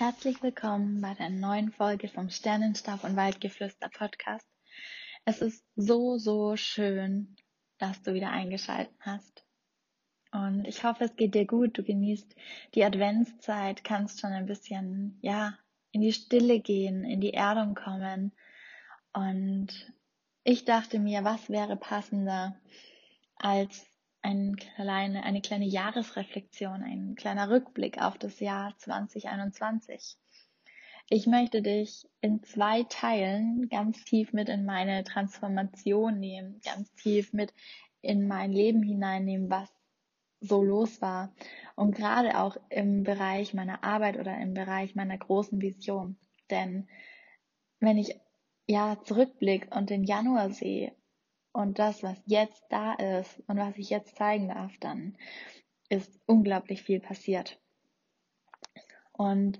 Herzlich willkommen bei der neuen Folge vom Sternenstab und Waldgeflüster Podcast. Es ist so, so schön, dass du wieder eingeschaltet hast. Und ich hoffe, es geht dir gut. Du genießt die Adventszeit, kannst schon ein bisschen, ja, in die Stille gehen, in die Erdung kommen. Und ich dachte mir, was wäre passender als ein kleine, eine kleine Jahresreflexion, ein kleiner Rückblick auf das Jahr 2021. Ich möchte dich in zwei Teilen ganz tief mit in meine Transformation nehmen, ganz tief mit in mein Leben hineinnehmen, was so los war. Und gerade auch im Bereich meiner Arbeit oder im Bereich meiner großen Vision. Denn wenn ich ja zurückblicke und den Januar sehe und das, was jetzt da ist und was ich jetzt zeigen darf, dann ist unglaublich viel passiert. Und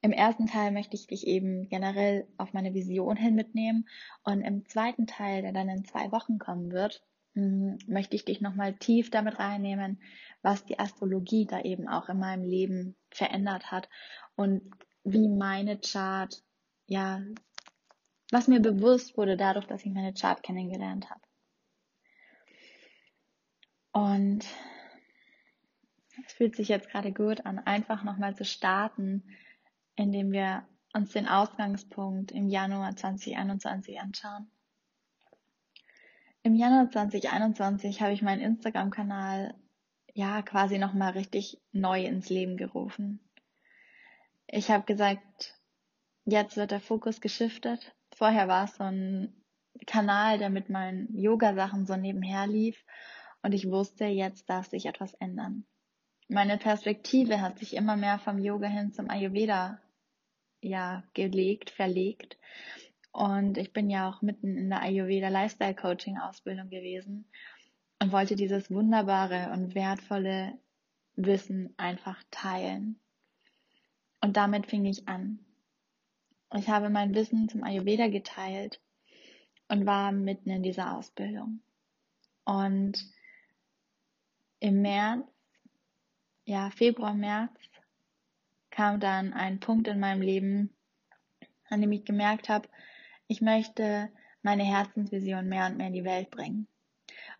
im ersten Teil möchte ich dich eben generell auf meine Vision hin mitnehmen und im zweiten Teil, der dann in zwei Wochen kommen wird, hm, möchte ich dich nochmal tief damit reinnehmen, was die Astrologie da eben auch in meinem Leben verändert hat und wie meine Chart, ja, was mir bewusst wurde dadurch, dass ich meine Chart kennengelernt habe. Und es fühlt sich jetzt gerade gut an, einfach nochmal zu starten, indem wir uns den Ausgangspunkt im Januar 2021 anschauen. Im Januar 2021 habe ich meinen Instagram-Kanal ja quasi nochmal richtig neu ins Leben gerufen. Ich habe gesagt, jetzt wird der Fokus geschiftet. Vorher war es so ein Kanal, der mit meinen Yoga-Sachen so nebenher lief und ich wusste, jetzt darf sich etwas ändern. Meine Perspektive hat sich immer mehr vom Yoga hin zum Ayurveda ja gelegt, verlegt. Und ich bin ja auch mitten in der Ayurveda Lifestyle Coaching Ausbildung gewesen und wollte dieses wunderbare und wertvolle Wissen einfach teilen. Und damit fing ich an. Ich habe mein Wissen zum Ayurveda geteilt und war mitten in dieser Ausbildung. Und im März, ja, Februar, März, kam dann ein Punkt in meinem Leben, an dem ich gemerkt habe, ich möchte meine Herzensvision mehr und mehr in die Welt bringen.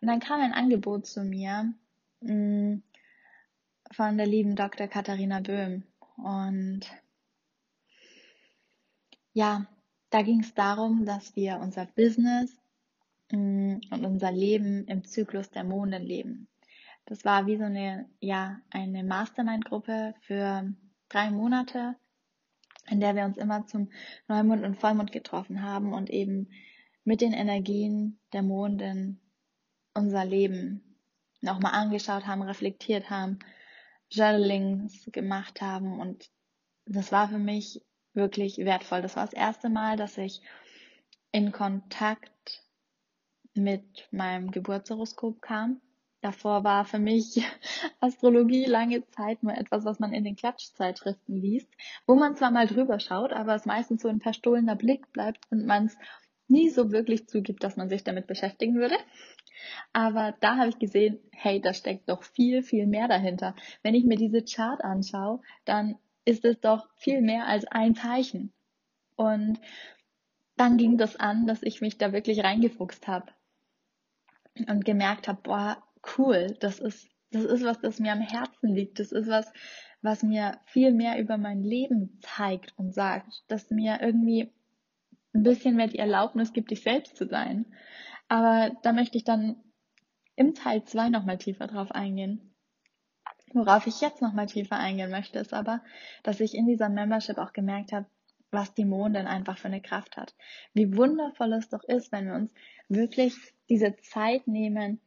Und dann kam ein Angebot zu mir mh, mm, von der lieben Dr. Katharina Böhm. Und ja, da ging es darum, dass wir unser Business mh, mm, und unser Leben im Zyklus der Monde leben. Das war wie so eine, ja, eine Mastermind-Gruppe für drei Monate, in der wir uns immer zum Neumond und Vollmond getroffen haben und eben mit den Energien der Mondin unser Leben nochmal angeschaut haben, reflektiert haben, Journalings gemacht haben und das war für mich wirklich wertvoll. Das war das erste Mal, dass ich in Kontakt mit meinem Geburtshoroskop kam Davor war für mich Astrologie lange Zeit nur etwas, was man in den Klatschzeitschriften liest, wo man zwar mal drüber schaut, aber es meistens so ein verstohlener Blick bleibt und man es nie so wirklich zugibt, dass man sich damit beschäftigen würde. Aber da habe ich gesehen, hey, da steckt doch viel, viel mehr dahinter. Wenn ich mir diese Chart anschaue, dann ist es doch viel mehr als ein Zeichen. Und dann ging das an, dass ich mich da wirklich reingefuchst habe. und gemerkt habe, boah, cool, das ist, das ist was, das mir am Herzen liegt. Das ist was, was mir viel mehr über mein Leben zeigt und sagt, dass mir irgendwie ein bisschen mehr die Erlaubnis gibt, ich selbst zu sein. Aber da möchte ich dann im Teil 2 nochmal tiefer drauf eingehen. Worauf ich jetzt nochmal tiefer eingehen möchte, ist aber, dass ich in dieser Membership auch gemerkt habe, was die Mondin einfach für eine Kraft hat. Wie wundervoll es doch ist, wenn wir uns wirklich diese Zeit nehmen,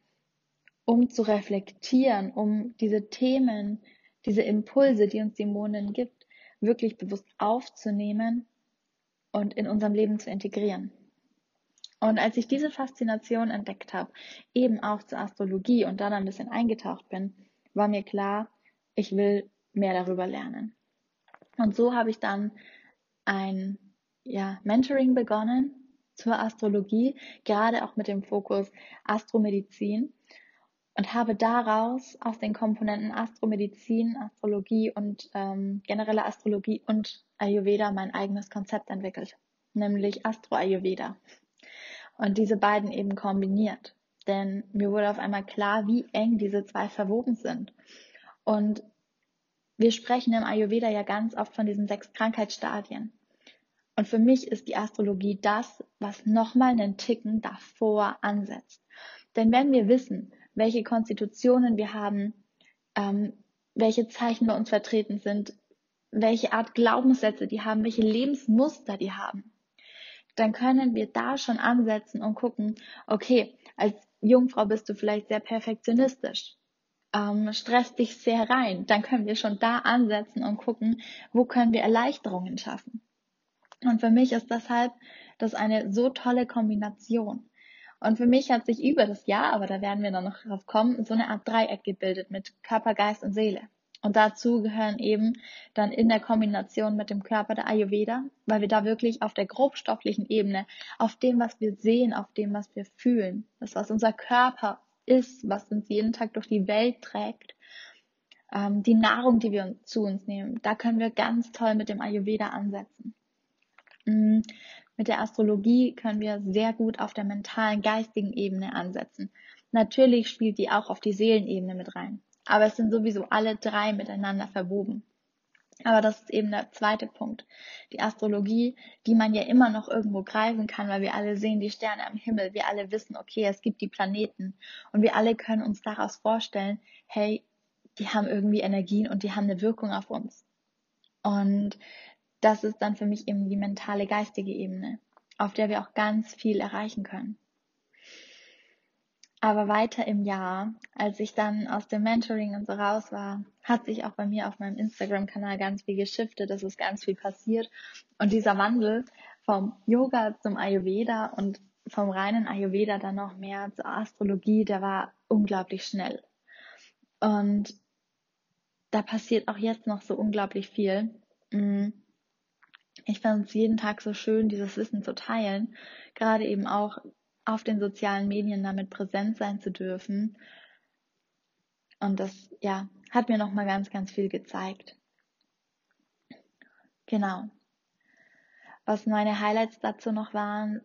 um zu reflektieren, um diese Themen, diese Impulse, die uns die Mondin gibt, wirklich bewusst aufzunehmen und in unserem Leben zu integrieren. Und als ich diese Faszination entdeckt habe, eben auch zur Astrologie und dann ein bisschen eingetaucht bin, war mir klar, ich will mehr darüber lernen. Und so habe ich dann ein ja, Mentoring begonnen zur Astrologie, gerade auch mit dem Fokus Astromedizin und habe daraus aus den Komponenten Astromedizin, Astrologie und ähm, generelle Astrologie und Ayurveda mein eigenes Konzept entwickelt, nämlich Astro Ayurveda. Und diese beiden eben kombiniert. Denn mir wurde auf einmal klar, wie eng diese zwei verwoben sind. Und wir sprechen im Ayurveda ja ganz oft von diesen sechs Krankheitsstadien. Und für mich ist die Astrologie das, was nochmal einen Ticken davor ansetzt. Denn wenn wir wissen, welche Konstitutionen wir haben, ähm, welche Zeichen bei uns vertreten sind, welche Art Glaubenssätze die haben, welche Lebensmuster die haben, dann können wir da schon ansetzen und gucken, okay, als Jungfrau bist du vielleicht sehr perfektionistisch, ähm, stresst dich sehr rein, dann können wir schon da ansetzen und gucken, wo können wir Erleichterungen schaffen. Und für mich ist deshalb das eine so tolle Kombination. Und für mich hat sich über das Jahr, aber da werden wir dann noch drauf kommen, so eine Art Dreieck gebildet mit Körper, Geist und Seele. Und dazu gehören eben dann in der Kombination mit dem Körper der Ayurveda, weil wir da wirklich auf der grobstofflichen Ebene, auf dem, was wir sehen, auf dem, was wir fühlen, das, was unser Körper ist, was uns jeden Tag durch die Welt trägt, ähm, die Nahrung, die wir zu uns nehmen, da können wir ganz toll mit dem Ayurveda ansetzen. Mit der Astrologie können wir sehr gut auf der mentalen, geistigen Ebene ansetzen. Natürlich spielt die auch auf die Seelenebene mit rein. Aber es sind sowieso alle drei miteinander verwoben. Aber das ist eben der zweite Punkt. Die Astrologie, die man ja immer noch irgendwo greifen kann, weil wir alle sehen die Sterne am Himmel. Wir alle wissen, okay, es gibt die Planeten. Und wir alle können uns daraus vorstellen, hey, die haben irgendwie Energien und die haben eine Wirkung auf uns. Und das ist dann für mich eben die mentale, geistige Ebene, auf der wir auch ganz viel erreichen können. Aber weiter im Jahr, als ich dann aus dem Mentoring und so raus war, hat sich auch bei mir auf meinem Instagram-Kanal ganz viel geschiftet, es ist ganz viel passiert. Und dieser Wandel vom Yoga zum Ayurveda und vom reinen Ayurveda dann noch mehr zur Astrologie, der war unglaublich schnell. Und da passiert auch jetzt noch so unglaublich viel. Mm. Ich fand es jeden Tag so schön, dieses Wissen zu teilen. Gerade eben auch auf den sozialen Medien damit präsent sein zu dürfen. Und das, ja, hat mir nochmal ganz, ganz viel gezeigt. Genau. Was meine Highlights dazu noch waren,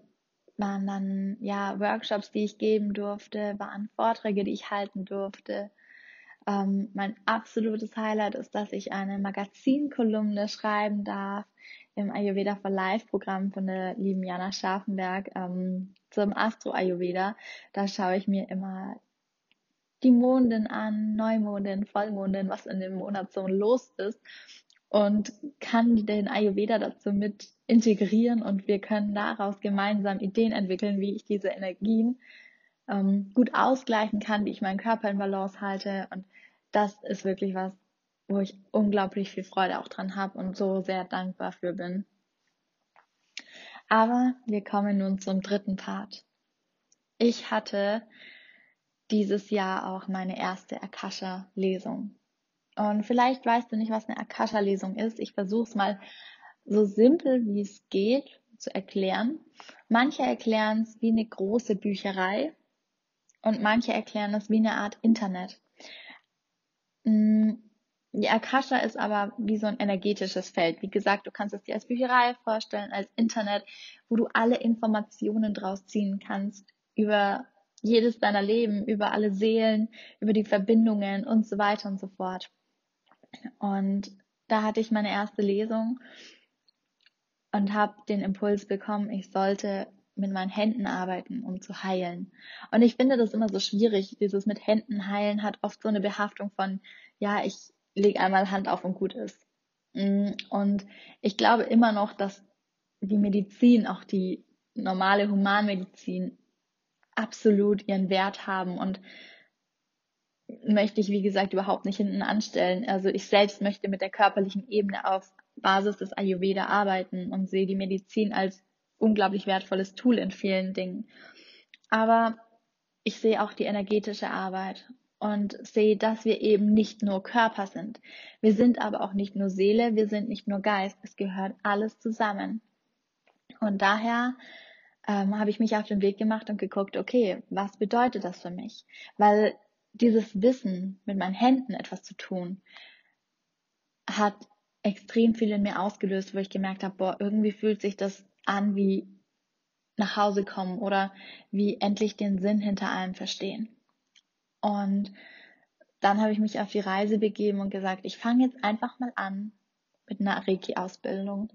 waren dann, ja, Workshops, die ich geben durfte, waren Vorträge, die ich halten durfte. Ähm, mein absolutes Highlight ist, dass ich eine Magazinkolumne schreiben darf im Ayurveda for Life Programm von der lieben Jana Scharfenberg ähm, zum Astro Ayurveda. Da schaue ich mir immer die Monden an, Neumondin, Vollmondin, was in dem Monat so los ist und kann den Ayurveda dazu mit integrieren und wir können daraus gemeinsam Ideen entwickeln, wie ich diese Energien ähm, gut ausgleichen kann, wie ich meinen Körper in Balance halte und das ist wirklich was, wo ich unglaublich viel Freude auch dran habe und so sehr dankbar für bin. Aber wir kommen nun zum dritten Part. Ich hatte dieses Jahr auch meine erste Akasha-Lesung. Und vielleicht weißt du nicht, was eine Akasha-Lesung ist. Ich versuche es mal so simpel wie es geht zu erklären. Manche erklären es wie eine große Bücherei und manche erklären es wie eine Art Internet. Mm, die Akasha ist aber wie so ein energetisches Feld. Wie gesagt, du kannst es dir als Bücherei vorstellen, als Internet, wo du alle Informationen draus ziehen kannst über jedes deiner Leben, über alle Seelen, über die Verbindungen und so weiter und so fort. Und da hatte ich meine erste Lesung und habe den Impuls bekommen, ich sollte mit meinen Händen arbeiten, um zu heilen. Und ich finde das immer so schwierig. Dieses mit Händen heilen hat oft so eine Behaftung von, ja, ich lege einmal Hand auf und gut ist. Mm, und ich glaube immer noch, dass die Medizin, auch die normale Humanmedizin, absolut ihren Wert haben und möchte ich, wie gesagt, überhaupt nicht hinten anstellen. Also ich selbst möchte mit der körperlichen Ebene auf Basis des Ayurveda arbeiten und sehe die Medizin als unglaublich wertvolles Tool in vielen Dingen. Aber ich sehe auch die energetische Arbeit und sehe, dass wir eben nicht nur Körper sind. Wir sind aber auch nicht nur Seele, wir sind nicht nur Geist. Es gehört alles zusammen. Und daher ähm, habe ich mich auf den Weg gemacht und geguckt, okay, was bedeutet das für mich? Weil dieses Wissen, mit meinen Händen etwas zu tun, hat extrem viel in mir ausgelöst, wo ich gemerkt habe, boah, irgendwie fühlt sich das an wie nach Hause kommen oder wie endlich den Sinn hinter allem verstehen. Und dann habe ich mich auf die Reise begeben und gesagt, ich fange jetzt einfach mal an mit einer Reiki-Ausbildung.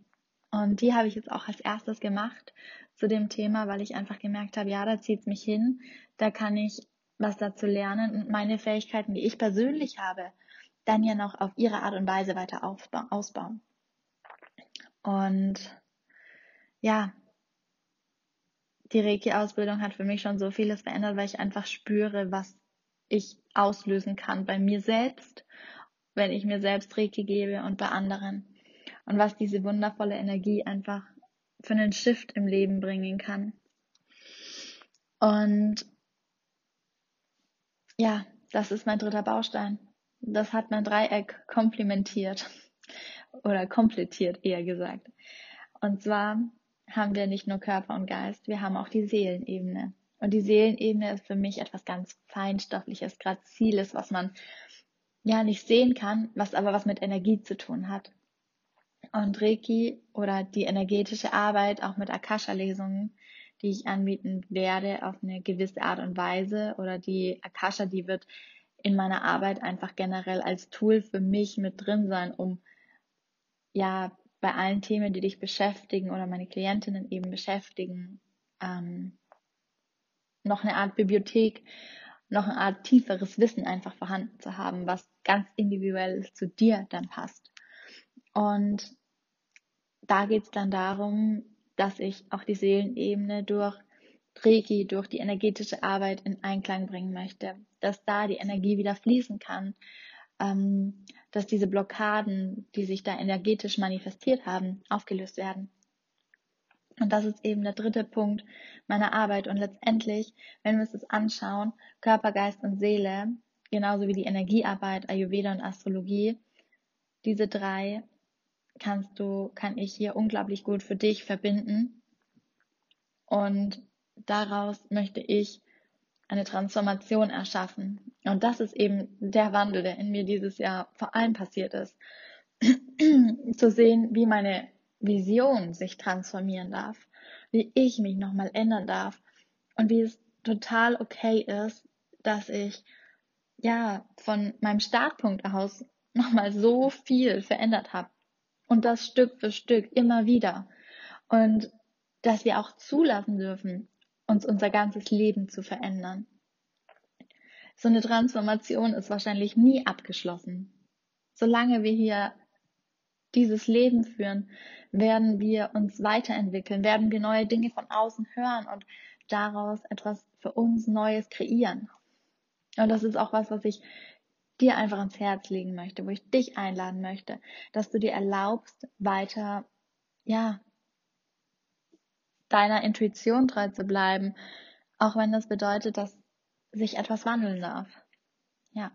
Und die habe ich jetzt auch als erstes gemacht zu dem Thema, weil ich einfach gemerkt habe, ja, da zieht es mich hin, da kann ich was dazu lernen und meine Fähigkeiten, die ich persönlich habe, dann ja noch auf ihre Art und Weise weiter ausbauen. Und ja, die Reiki-Ausbildung hat für mich schon so vieles verändert, weil ich einfach spüre, was ich auslösen kann bei mir selbst, wenn ich mir selbst Reiki gebe und bei anderen. Und was diese wundervolle Energie einfach für einen Shift im Leben bringen kann. Und ja, das ist mein dritter Baustein. Das hat mein Dreieck komplementiert oder komplettiert, eher gesagt. Und zwar haben wir nicht nur Körper und Geist, wir haben auch die Seelenebene. Und die Seelenebene ist für mich etwas ganz Feinstoffliches, Graziles, was man ja nicht sehen kann, was aber was mit Energie zu tun hat. Und Reiki oder die energetische Arbeit, auch mit Akasha-Lesungen, die ich anbieten werde, auf eine gewisse Art und Weise, oder die Akasha, die wird in meiner Arbeit einfach generell als Tool für mich mit drin sein, um ja bei allen Themen, die dich beschäftigen oder meine Klientinnen eben beschäftigen, ähm, noch eine Art Bibliothek, noch eine Art tieferes Wissen einfach vorhanden zu haben, was ganz individuell zu dir dann passt. Und da geht es dann darum, dass ich auch die Seelenebene durch Reiki, durch die energetische Arbeit in Einklang bringen möchte, dass da die Energie wieder fließen kann, ähm, dass diese Blockaden, die sich da energetisch manifestiert haben, aufgelöst werden. Und das ist eben der dritte Punkt meiner Arbeit. Und letztendlich, wenn wir uns das anschauen, Körper, Geist und Seele, genauso wie die Energiearbeit, Ayurveda und Astrologie, diese drei kannst du, kann ich hier unglaublich gut für dich verbinden. Und daraus möchte ich eine Transformation erschaffen. Und das ist eben der Wandel, der in mir dieses Jahr vor allem passiert ist. Zu sehen, wie meine Vision sich transformieren darf, wie ich mich nochmal ändern darf und wie es total okay ist, dass ich ja von meinem Startpunkt aus nochmal so viel verändert habe und das Stück für Stück immer wieder und dass wir auch zulassen dürfen, uns unser ganzes Leben zu verändern. So eine Transformation ist wahrscheinlich nie abgeschlossen. Solange wir hier dieses Leben führen, werden wir uns weiterentwickeln, werden wir neue Dinge von außen hören und daraus etwas für uns Neues kreieren. Und das ist auch was, was ich dir einfach ans Herz legen möchte, wo ich dich einladen möchte, dass du dir erlaubst, weiter, ja, deiner Intuition treu zu bleiben, auch wenn das bedeutet, dass sich etwas wandeln darf. Ja.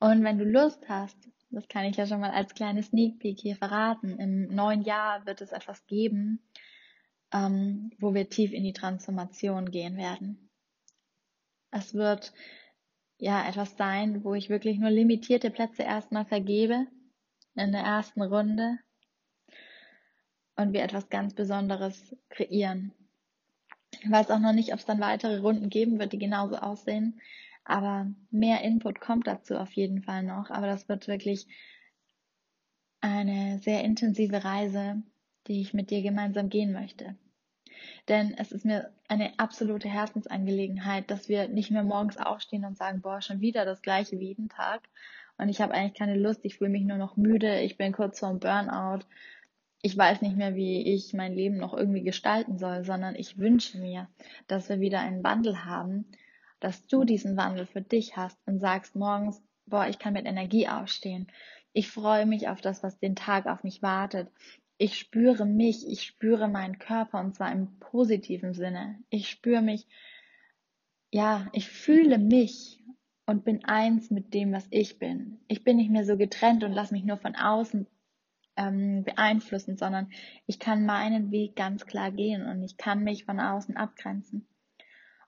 Und wenn du Lust hast, das kann ich ja schon mal als kleines Sneak Peek hier verraten. Im neuen Jahr wird es etwas geben, ähm, wo wir tief in die Transformation gehen werden. Es wird ja etwas sein, wo ich wirklich nur limitierte Plätze erstmal vergebe in der ersten Runde und wir etwas ganz Besonderes kreieren. Ich weiß auch noch nicht, ob es dann weitere Runden geben wird, die genauso aussehen. Aber mehr Input kommt dazu auf jeden Fall noch. Aber das wird wirklich eine sehr intensive Reise, die ich mit dir gemeinsam gehen möchte. Denn es ist mir eine absolute Herzensangelegenheit, dass wir nicht mehr morgens aufstehen und sagen, boah, schon wieder das gleiche wie jeden Tag. Und ich habe eigentlich keine Lust, ich fühle mich nur noch müde, ich bin kurz vorm Burnout. Ich weiß nicht mehr, wie ich mein Leben noch irgendwie gestalten soll, sondern ich wünsche mir, dass wir wieder einen Wandel haben, dass du diesen Wandel für dich hast und sagst morgens, boah, ich kann mit Energie aufstehen. Ich freue mich auf das, was den Tag auf mich wartet ich spüre mich, ich spüre meinen Körper und zwar im positiven Sinne. Ich spüre mich, ja, ich fühle mich und bin eins mit dem, was ich bin. Ich bin nicht mehr so getrennt und lasse mich nur von außen ähm, beeinflussen, sondern ich kann meinen Weg ganz klar gehen und ich kann mich von außen abgrenzen.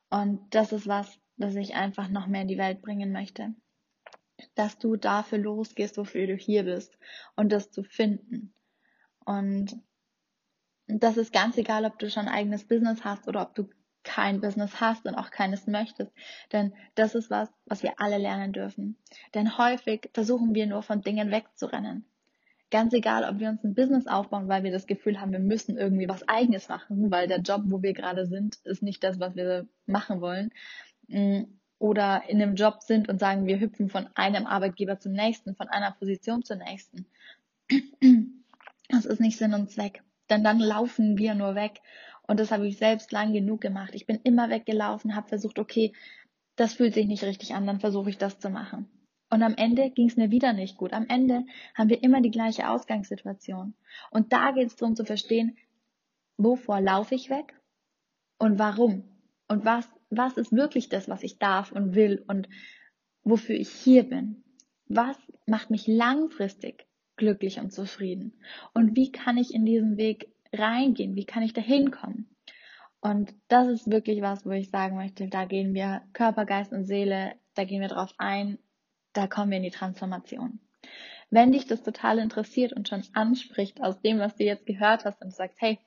Und das ist was, das ich einfach noch mehr in die Welt bringen möchte. Dass du dafür losgehst, wofür du hier bist und das zu finden und das ist ganz egal, ob du schon ein eigenes Business hast oder ob du kein Business hast und auch keines möchtest. Denn das ist was, was wir alle lernen dürfen. Denn häufig versuchen wir nur von Dingen wegzurennen. Ganz egal, ob wir uns ein Business aufbauen, weil wir das Gefühl haben, wir müssen irgendwie was eigenes machen, weil der Job, wo wir gerade sind, ist nicht das, was wir machen wollen. Mm, oder in einem Job sind und sagen, wir hüpfen von einem Arbeitgeber zum nächsten, von einer Position zur nächsten. Das ist nicht Sinn und Zweck. Denn dann laufen wir nur weg. Und das habe ich selbst lang genug gemacht. Ich bin immer weggelaufen, habe versucht, okay, das fühlt sich nicht richtig an, dann versuche ich das zu machen. Und am Ende ging es mir wieder nicht gut. Am Ende haben wir immer die gleiche Ausgangssituation. Und da geht es darum zu verstehen, wovor laufe ich weg und warum? Und was, was ist wirklich das, was ich darf und will und wofür ich hier bin? Was macht mich langfristig glücklich und zufrieden? Und wie kann ich in diesen Weg reingehen? Wie kann ich da hinkommen? Und das ist wirklich was, wo ich sagen möchte, da gehen wir Körper, Geist und Seele, da gehen wir drauf ein, da kommen wir in die Transformation. Wenn dich das total interessiert und schon anspricht aus dem, was du jetzt gehört hast und sagst, hey,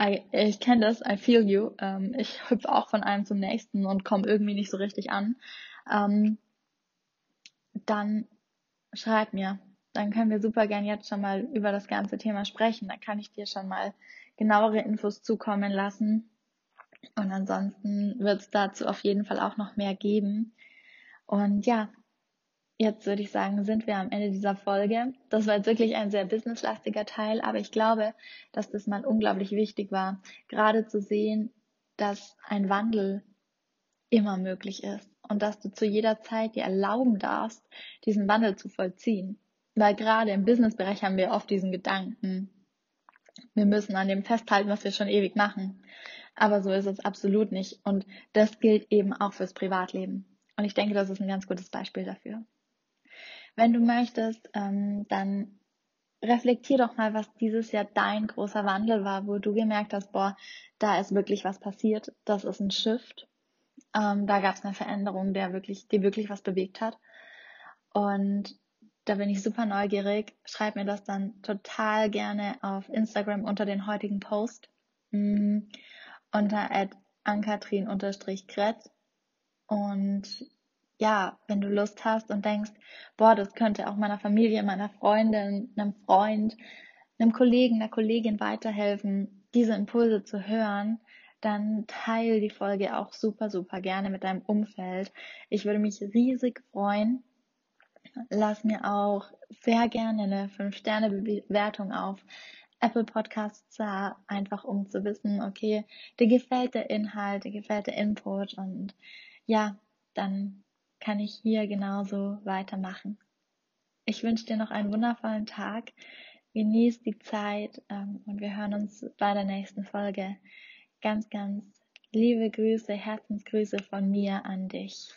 I, ich kenne das, I feel you, ähm, ich hüpfe auch von einem zum nächsten und komme irgendwie nicht so richtig an, ähm, dann schreib mir, dann können wir super gern jetzt schon mal über das ganze Thema sprechen. Da kann ich dir schon mal genauere Infos zukommen lassen. Und ansonsten wird es dazu auf jeden Fall auch noch mehr geben. Und ja, jetzt würde ich sagen, sind wir am Ende dieser Folge. Das war jetzt wirklich ein sehr businesslastiger Teil, aber ich glaube, dass das mal unglaublich wichtig war, gerade zu sehen, dass ein Wandel immer möglich ist und dass du zu jeder Zeit dir erlauben darfst, diesen Wandel zu vollziehen. Weil gerade im Businessbereich haben wir oft diesen Gedanken, wir müssen an dem festhalten, was wir schon ewig machen. Aber so ist es absolut nicht. Und das gilt eben auch fürs Privatleben. Und ich denke, das ist ein ganz gutes Beispiel dafür. Wenn du möchtest, ähm, dann reflektier doch mal, was dieses Jahr dein großer Wandel war, wo du gemerkt hast, boah, da ist wirklich was passiert, das ist ein Shift. Ähm, da gab es eine Veränderung, der wirklich, die wirklich was bewegt hat. Und da bin ich super neugierig. Schreib mir das dann total gerne auf Instagram unter den heutigen Post. Mhm. Unter ankatrin-kret. Und ja, wenn du Lust hast und denkst, boah, das könnte auch meiner Familie, meiner Freundin, einem Freund, einem Kollegen, einer Kollegin weiterhelfen, diese Impulse zu hören, dann teile die Folge auch super, super gerne mit deinem Umfeld. Ich würde mich riesig freuen, lass mir auch sehr gerne eine 5-Sterne-Bewertung auf Apple Podcasts da, einfach um zu wissen, okay, dir gefällt der Inhalt, dir gefällt der Input und ja, dann kann ich hier genauso weitermachen. Ich wünsche dir noch einen wundervollen Tag. Genieß die Zeit ähm, und wir hören uns bei der nächsten Folge. Ganz, ganz liebe Grüße, Herzensgrüße von mir an dich.